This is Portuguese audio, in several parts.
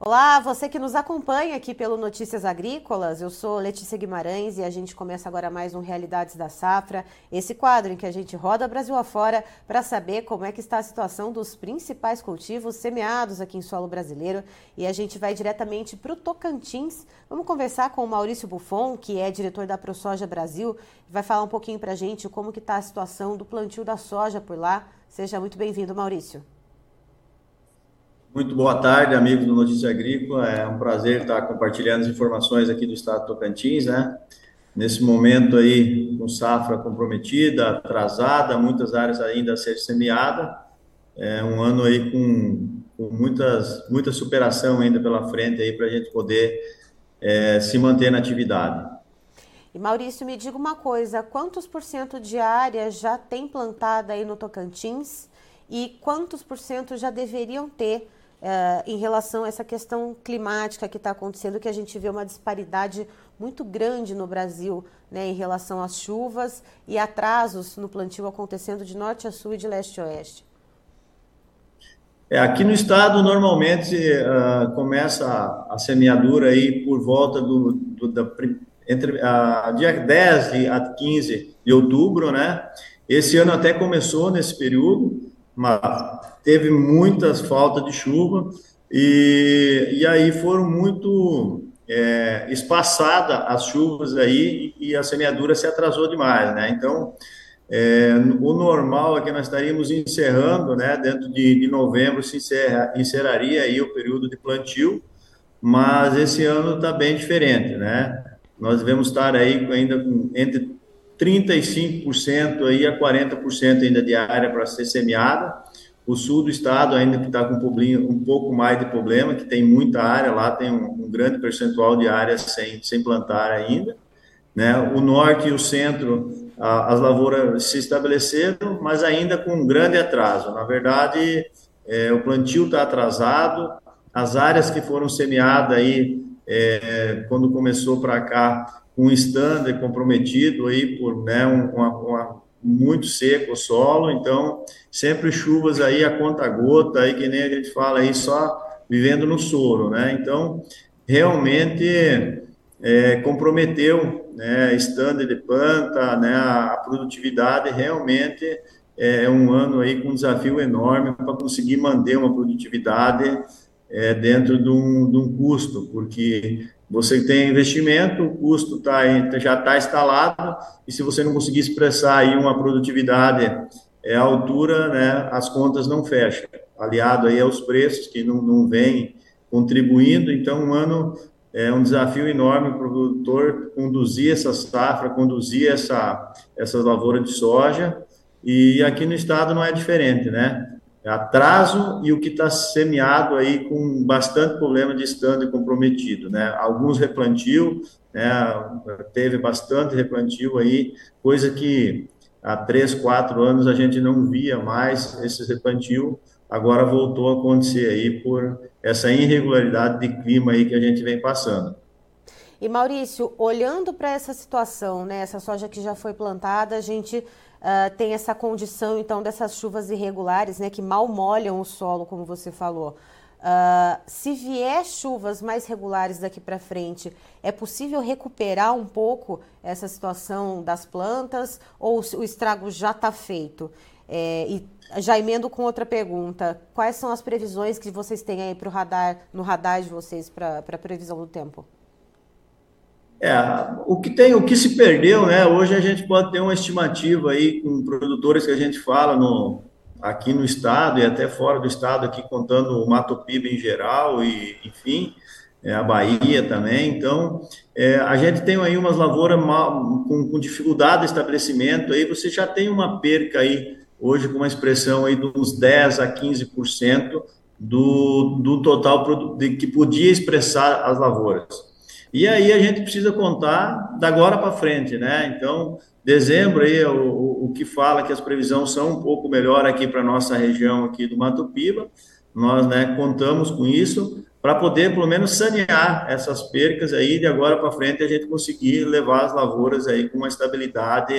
Olá, você que nos acompanha aqui pelo Notícias Agrícolas, eu sou Letícia Guimarães e a gente começa agora mais um Realidades da Safra, esse quadro em que a gente roda Brasil afora para saber como é que está a situação dos principais cultivos semeados aqui em solo brasileiro e a gente vai diretamente para o Tocantins. Vamos conversar com o Maurício Buffon, que é diretor da ProSoja Brasil, vai falar um pouquinho para a gente como que está a situação do plantio da soja por lá. Seja muito bem-vindo, Maurício. Muito boa tarde, amigos do Notícia Agrícola. É um prazer estar compartilhando as informações aqui do estado de Tocantins, né? Nesse momento aí, com safra comprometida, atrasada, muitas áreas ainda a ser semeada. É um ano aí com, com muitas, muita superação ainda pela frente aí para a gente poder é, se manter na atividade. E Maurício, me diga uma coisa: quantos por cento de área já tem plantada aí no Tocantins e quantos por cento já deveriam ter uh, em relação a essa questão climática que está acontecendo, que a gente vê uma disparidade muito grande no Brasil né, em relação às chuvas e atrasos no plantio acontecendo de norte a sul e de leste a oeste? É, aqui no estado, normalmente, uh, começa a, a, semeadura aí por volta do, do da, entre uh, dia 10 a 15 de outubro, né? Esse ano até começou nesse período, mas teve muitas faltas de chuva e, e aí foram muito é, espaçadas as chuvas aí e a semeadura se atrasou demais, né? Então, é, o normal é que nós estaríamos encerrando, né? Dentro de, de novembro se encerra, encerraria aí o período de plantio, mas esse ano está bem diferente, né? Nós devemos estar aí ainda com entre 35% aí a 40% ainda de área para ser semeada. O sul do estado ainda que está com um, um pouco mais de problema, que tem muita área lá, tem um, um grande percentual de área sem, sem plantar ainda. Né? O norte e o centro, a, as lavouras se estabeleceram, mas ainda com um grande atraso. Na verdade, é, o plantio está atrasado, as áreas que foram semeadas aí, é, quando começou para cá, um standard comprometido aí por né, um, uma, uma, muito seco o solo, então sempre chuvas aí a conta gota, aí que nem a gente fala aí só vivendo no soro, né? Então realmente é, comprometeu, né, standard de planta, né, a produtividade realmente é um ano aí com um desafio enorme para conseguir manter uma produtividade é, dentro de um, de um custo, porque você tem investimento, o custo tá, já está instalado, e se você não conseguir expressar aí uma produtividade é, à altura, né, as contas não fecham. Aliado aí aos preços que não, não vêm contribuindo, então um ano é um desafio enorme para o produtor conduzir essa safra, conduzir essa, essas lavouras de soja, e aqui no estado não é diferente, né? Atraso e o que está semeado aí com bastante problema de estando comprometido, né? Alguns replantio, né? Teve bastante replantio aí, coisa que há três, quatro anos a gente não via mais esses replantio, agora voltou a acontecer aí por essa irregularidade de clima aí que a gente vem passando. E Maurício, olhando para essa situação, né, essa soja que já foi plantada, a gente uh, tem essa condição, então, dessas chuvas irregulares, né, que mal molham o solo, como você falou. Uh, se vier chuvas mais regulares daqui para frente, é possível recuperar um pouco essa situação das plantas ou o estrago já está feito? É, e já emendo com outra pergunta: quais são as previsões que vocês têm aí para o radar, no radar de vocês para a previsão do tempo? É, o que tem, o que se perdeu, né? Hoje a gente pode ter uma estimativa aí com produtores que a gente fala no, aqui no estado e até fora do estado, aqui contando o Mato Piba em geral e, enfim, é, a Bahia também. Então, é, a gente tem aí umas lavouras mal, com, com, dificuldade de estabelecimento, aí você já tem uma perca aí, hoje com uma expressão aí de uns 10 a 15% do, do total de, que podia expressar as lavouras. E aí a gente precisa contar da agora para frente, né? Então, dezembro aí o, o que fala que as previsões são um pouco melhor aqui para nossa região aqui do Mato Piba. Nós, né, contamos com isso para poder pelo menos sanear essas percas aí de agora para frente a gente conseguir levar as lavouras aí com uma estabilidade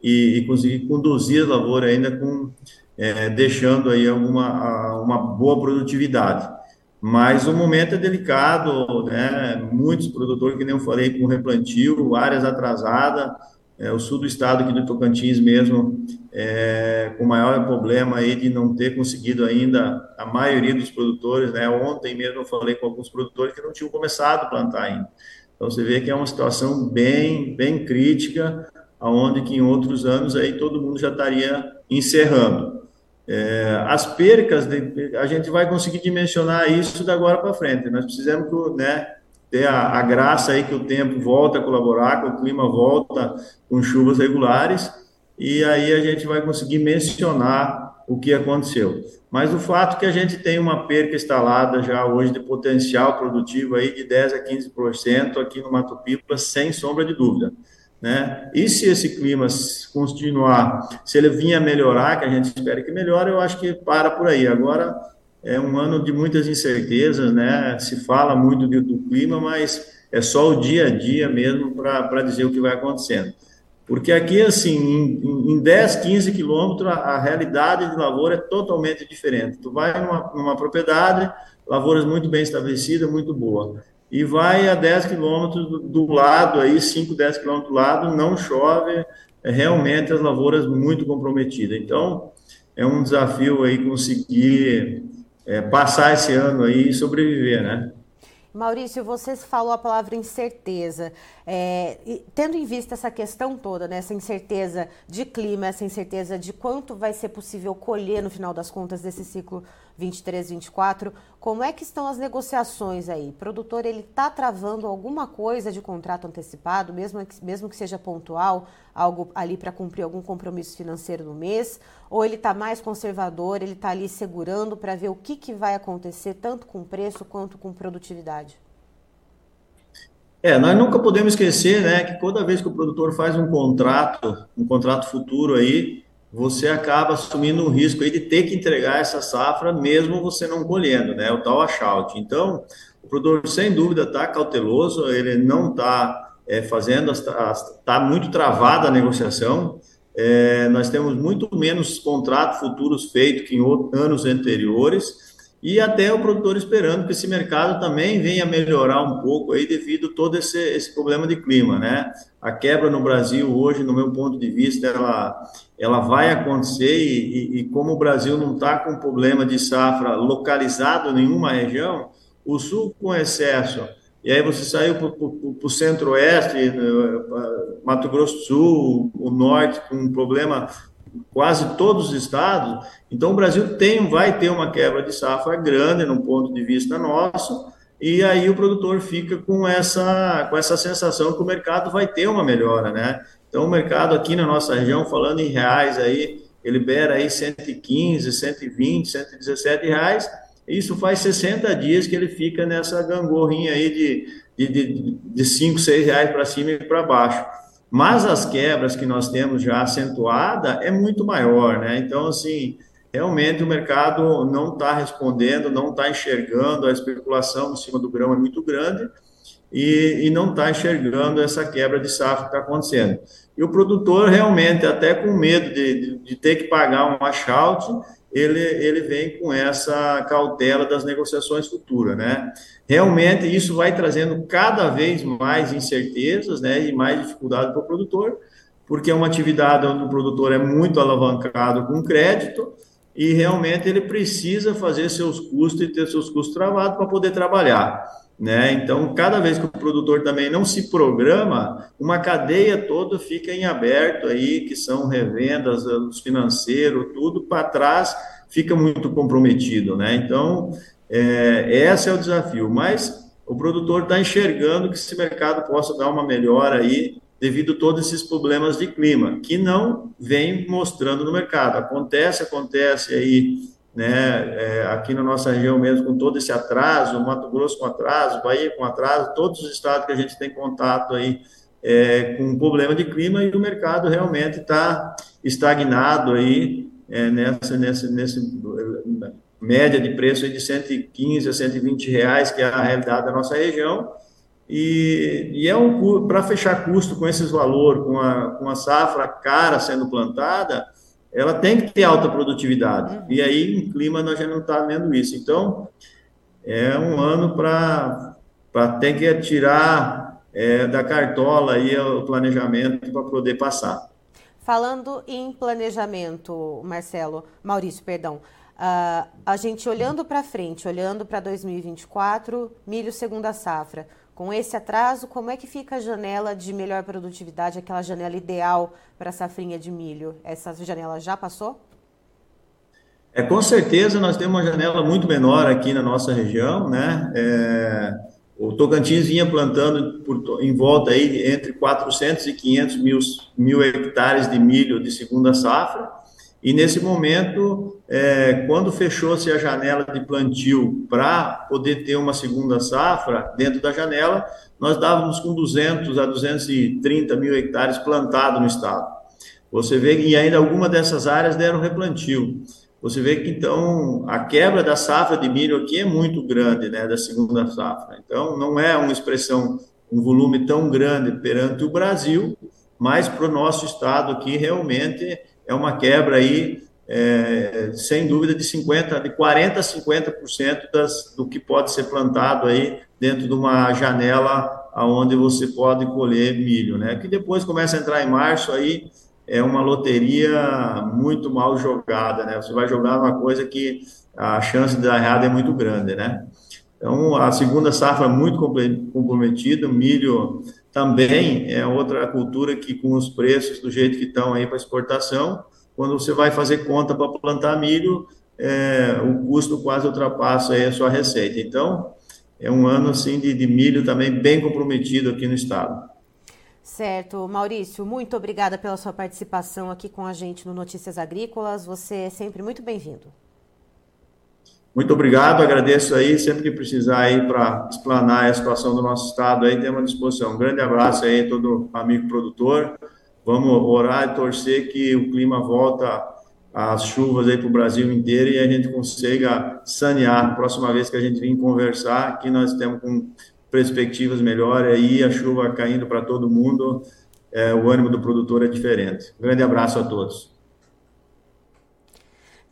e, e conseguir conduzir a lavoura ainda com é, deixando aí alguma uma boa produtividade. Mas o momento é delicado, né? Muitos produtores, que nem eu falei, com replantio, áreas atrasadas, é, o sul do estado, aqui do Tocantins mesmo, é, com maior problema aí de não ter conseguido ainda, a maioria dos produtores, né? Ontem mesmo eu falei com alguns produtores que não tinham começado a plantar ainda. Então, você vê que é uma situação bem, bem crítica, aonde que em outros anos aí todo mundo já estaria encerrando. É, as percas, de, a gente vai conseguir dimensionar isso da agora para frente. Nós precisamos né, ter a, a, graça aí que o tempo volta a colaborar, que o clima volta com chuvas regulares, e aí a gente vai conseguir mencionar o que aconteceu. Mas o fato que a gente tem uma perca instalada já hoje de potencial produtivo aí de 10 a 15% aqui no Mato Pipa, sem sombra de dúvida né? E se esse clima continuar, se ele vinha melhorar, que a gente espera que melhore, eu acho que para por aí. Agora é um ano de muitas incertezas, né? Se fala muito do, do clima, mas é só o dia a dia mesmo para dizer o que vai acontecendo. Porque aqui, assim, em, em 10, 15 quilômetros, a, realidade de lavoura é totalmente diferente. Tu vai numa, numa propriedade, lavouras muito bem estabelecidas, muito boa e vai a 10 quilômetros do lado, aí 5, 10 quilômetros do lado, não chove, é realmente as lavouras muito comprometidas. Então, é um desafio aí conseguir é, passar esse ano aí e sobreviver, né? Maurício, você falou a palavra incerteza. É, tendo em vista essa questão toda, né, essa incerteza de clima, essa incerteza de quanto vai ser possível colher no final das contas desse ciclo 23, 24, como é que estão as negociações aí? O produtor ele está travando alguma coisa de contrato antecipado, mesmo que, mesmo que seja pontual, algo ali para cumprir algum compromisso financeiro no mês, ou ele está mais conservador, ele está ali segurando para ver o que, que vai acontecer tanto com preço quanto com produtividade? É, nós nunca podemos esquecer, né, que toda vez que o produtor faz um contrato, um contrato futuro aí, você acaba assumindo um risco aí de ter que entregar essa safra mesmo você não colhendo, né? O tal achout. Então, o produtor sem dúvida está cauteloso, ele não está é, fazendo, está muito travada a negociação. É, nós temos muito menos contratos futuros feitos que em outros, anos anteriores e até o produtor esperando que esse mercado também venha melhorar um pouco aí devido todo esse, esse problema de clima, né? A quebra no Brasil hoje, no meu ponto de vista, ela, ela vai acontecer e, e, e como o Brasil não está com problema de safra localizado em nenhuma região, o sul com excesso, e aí você saiu para o centro-oeste, eh, Mato Grosso do Sul, o norte, com um problema quase todos os estados. Então, o Brasil tem, vai ter uma quebra de safra grande, no ponto de vista nosso, e aí o produtor fica com essa, com essa sensação que o mercado vai ter uma melhora, né? Então, o mercado aqui na nossa região, falando em reais aí, ele libera aí 115, 120, 117 reais, isso faz 60 dias que ele fica nessa gangorrinha aí de, de, de, de 5, 6 reais para cima e para baixo. Mas as quebras que nós temos já acentuada é muito maior, né? Então, assim, realmente o mercado não está respondendo, não está enxergando, a especulação em cima do grão é muito grande e, e não está enxergando essa quebra de safra que está acontecendo. E o produtor realmente, até com medo de, de, de ter que pagar um washout, ele, ele vem com essa cautela das negociações futuras, né? Realmente isso vai trazendo cada vez mais incertezas, né, e mais dificuldade para o produtor, porque é uma atividade onde o produtor é muito alavancado com crédito e realmente ele precisa fazer seus custos e ter seus custos travados para poder trabalhar. Né? Então, cada vez que o produtor também não se programa, uma cadeia toda fica em aberto aí, que são revendas, os financeiros, tudo para trás fica muito comprometido, né? Então, é, esse é o desafio. Mas o produtor está enxergando que esse mercado possa dar uma melhora aí devido a todos esses problemas de clima, que não vem mostrando no mercado. Acontece, acontece aí né, é, aqui na nossa região mesmo, com todo esse atraso, Mato Grosso com atraso, Bahia com atraso, todos os estados que a gente tem contato aí é, com problema de clima e o mercado realmente está estagnado aí é, nessa, nessa média de preço de 115 a 120 reais, que é a realidade da nossa região, e, e é um para fechar custo com esses valores, com a, com a safra cara sendo plantada, ela tem que ter alta produtividade. Uhum. E aí, em clima, nós já não está vendo isso. Então, é um ano para ter que tirar é, da cartola aí o planejamento para poder passar. Falando em planejamento, Marcelo, Maurício, perdão, uh, a gente olhando para frente, olhando para 2024, milho segunda safra, com esse atraso, como é que fica a janela de melhor produtividade, aquela janela ideal para a safrinha de milho? Essa janela já passou? É, com certeza nós temos uma janela muito menor aqui na nossa região, né? É, o Tocantins vinha plantando por, em volta aí entre 400 e 500 mil, mil hectares de milho de segunda safra, e nesse momento, é, quando fechou-se a janela de plantio para poder ter uma segunda safra dentro da janela, nós estávamos com 200 a 230 mil hectares plantados no estado. Você vê que ainda algumas dessas áreas deram replantio. Você vê que então a quebra da safra de milho aqui é muito grande, né, da segunda safra. Então não é uma expressão, um volume tão grande perante o Brasil, mas para o nosso estado aqui realmente é uma quebra aí, é, sem dúvida, de 50%, de 40% a 50% das, do que pode ser plantado aí dentro de uma janela aonde você pode colher milho, né? Que depois começa a entrar em março aí é uma loteria muito mal jogada, né? Você vai jogar uma coisa que a chance de dar errado é muito grande, né? Então, a segunda safra muito comprometida, milho também é outra cultura que, com os preços do jeito que estão aí para exportação, quando você vai fazer conta para plantar milho, é, o custo quase ultrapassa aí a sua receita. Então, é um ano assim de, de milho também bem comprometido aqui no estado. Certo. Maurício, muito obrigada pela sua participação aqui com a gente no Notícias Agrícolas. Você é sempre muito bem-vindo. Muito obrigado, agradeço aí, sempre que precisar aí para explanar a situação do nosso estado aí, temos à disposição. Um grande abraço aí todo amigo produtor. Vamos orar e torcer que o clima volta as chuvas aí para o Brasil inteiro e a gente consiga sanear. Próxima vez que a gente vir conversar, aqui nós temos com perspectivas melhores aí, a chuva caindo para todo mundo, é, o ânimo do produtor é diferente. Um grande abraço a todos.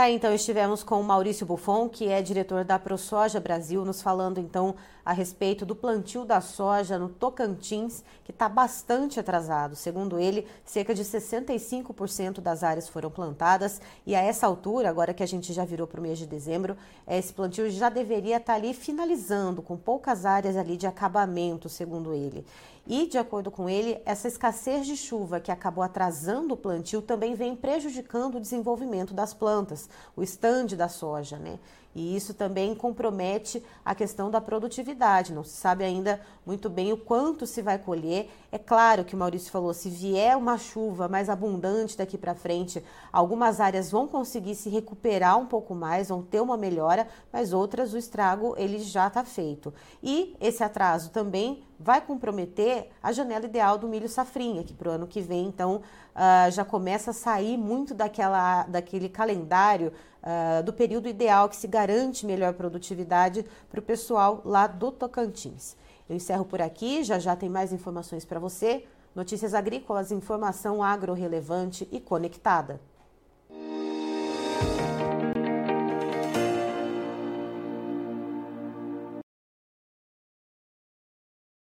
Tá, então estivemos com o Maurício Buffon, que é diretor da ProSoja Brasil, nos falando então a respeito do plantio da soja no Tocantins, que está bastante atrasado. Segundo ele, cerca de 65% das áreas foram plantadas e a essa altura, agora que a gente já virou para o mês de dezembro, esse plantio já deveria estar tá ali finalizando, com poucas áreas ali de acabamento, segundo ele. E, de acordo com ele, essa escassez de chuva que acabou atrasando o plantio também vem prejudicando o desenvolvimento das plantas, o estande da soja, né? E isso também compromete a questão da produtividade. Não se sabe ainda muito bem o quanto se vai colher. É claro que o Maurício falou: se vier uma chuva mais abundante daqui para frente, algumas áreas vão conseguir se recuperar um pouco mais, vão ter uma melhora, mas outras o estrago ele já está feito. E esse atraso também vai comprometer a janela ideal do milho safrinha, que para o ano que vem, então, uh, já começa a sair muito daquela, daquele calendário uh, do período ideal que se garante melhor produtividade para o pessoal lá do Tocantins. Eu encerro por aqui, já já tem mais informações para você. Notícias agrícolas, informação agro relevante e conectada.